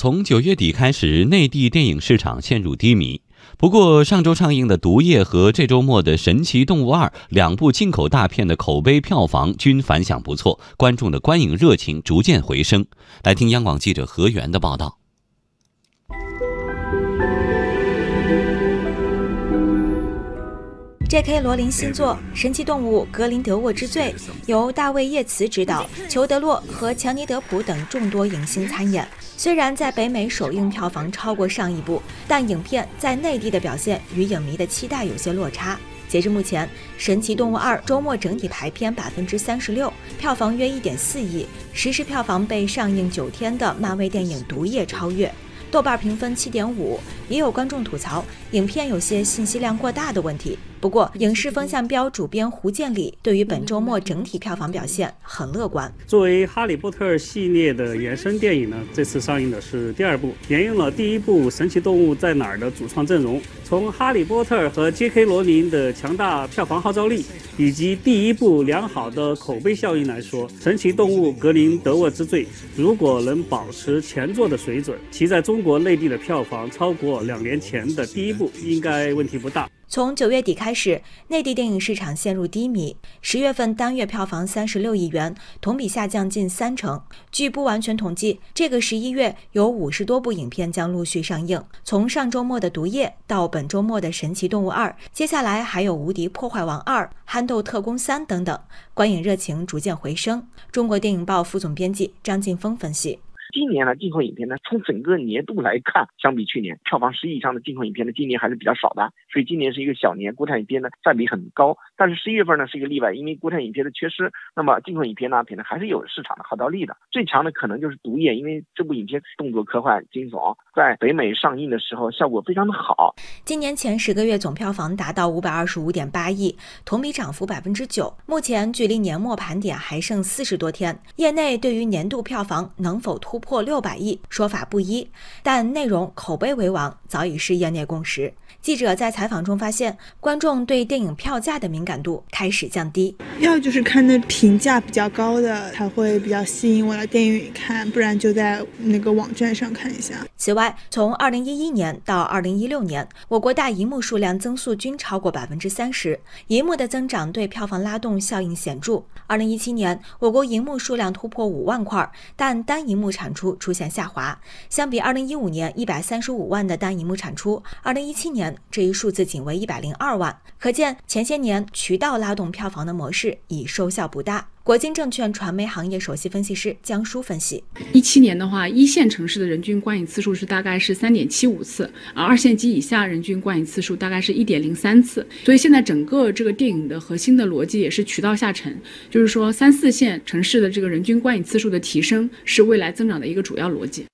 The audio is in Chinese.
从九月底开始，内地电影市场陷入低迷。不过，上周上映的《毒液》和这周末的《神奇动物二》两部进口大片的口碑票房均反响不错，观众的观影热情逐渐回升。来听央广记者何源的报道。J.K. 罗琳新作《神奇动物：格林德沃之罪》由大卫·叶茨执导，裘德洛和强尼·德普等众多影星参演。虽然在北美首映票房超过上一部，但影片在内地的表现与影迷的期待有些落差。截至目前，《神奇动物二》周末整体排片百分之三十六，票房约一点四亿，实时票房被上映九天的漫威电影《毒液》超越。豆瓣评分七点五，也有观众吐槽影片有些信息量过大的问题。不过，影视风向标主编胡建理对于本周末整体票房表现很乐观。作为《哈利波特》系列的原生电影呢，这次上映的是第二部，沿用了第一部《神奇动物在哪儿》的主创阵容。从《哈利波特》和 J.K. 罗琳的强大票房号召力，以及第一部良好的口碑效应来说，《神奇动物：格林德沃之罪》如果能保持前作的水准，其在中中国内地的票房超过两年前的第一部，应该问题不大。从九月底开始，内地电影市场陷入低迷。十月份单月票房三十六亿元，同比下降近三成。据不完全统计，这个十一月有五十多部影片将陆续上映。从上周末的《毒液》到本周末的《神奇动物二》，接下来还有《无敌破坏王二》《憨豆特工三》等等，观影热情逐渐回升。中国电影报副总编辑张劲峰分析。今年呢，进口影片呢，从整个年度来看，相比去年，票房十亿以上的进口影片呢，今年还是比较少的，所以今年是一个小年，国产影片呢占比很高。但是十一月份呢是一个例外，因为国产影片的缺失，那么进口影片呢，可能还是有市场的号召力的。最强的可能就是《毒液》，因为这部影片动作、科幻、惊悚，在北美上映的时候效果非常的好。今年前十个月总票房达到五百二十五点八亿，同比涨幅百分之九。目前距离年末盘点还剩四十多天，业内对于年度票房能否突破六百亿说法不一，但内容口碑为王早已是业内共识。记者在采访中发现，观众对电影票价的敏感度开始降低，要就是看那评价比较高的才会比较吸引我来电影院看，不然就在那个网站上看一下。此外，从二零一一年到二零一六年，我国大银幕数量增速均超过百分之三十，银幕的增长对票房拉动效应显著。二零一七年，我国银幕数量突破五万块，但单银幕产产出出现下滑，相比二零一五年一百三十五万的单银幕产出，二零一七年。这一数字仅为一百零二万，可见前些年渠道拉动票房的模式已收效不大。国金证券传媒行业首席分析师江舒分析：一七年的话，一线城市的人均观影次数是大概是三点七五次，而二线及以下人均观影次数大概是一点零三次。所以现在整个这个电影的核心的逻辑也是渠道下沉，就是说三四线城市的这个人均观影次数的提升是未来增长的一个主要逻辑。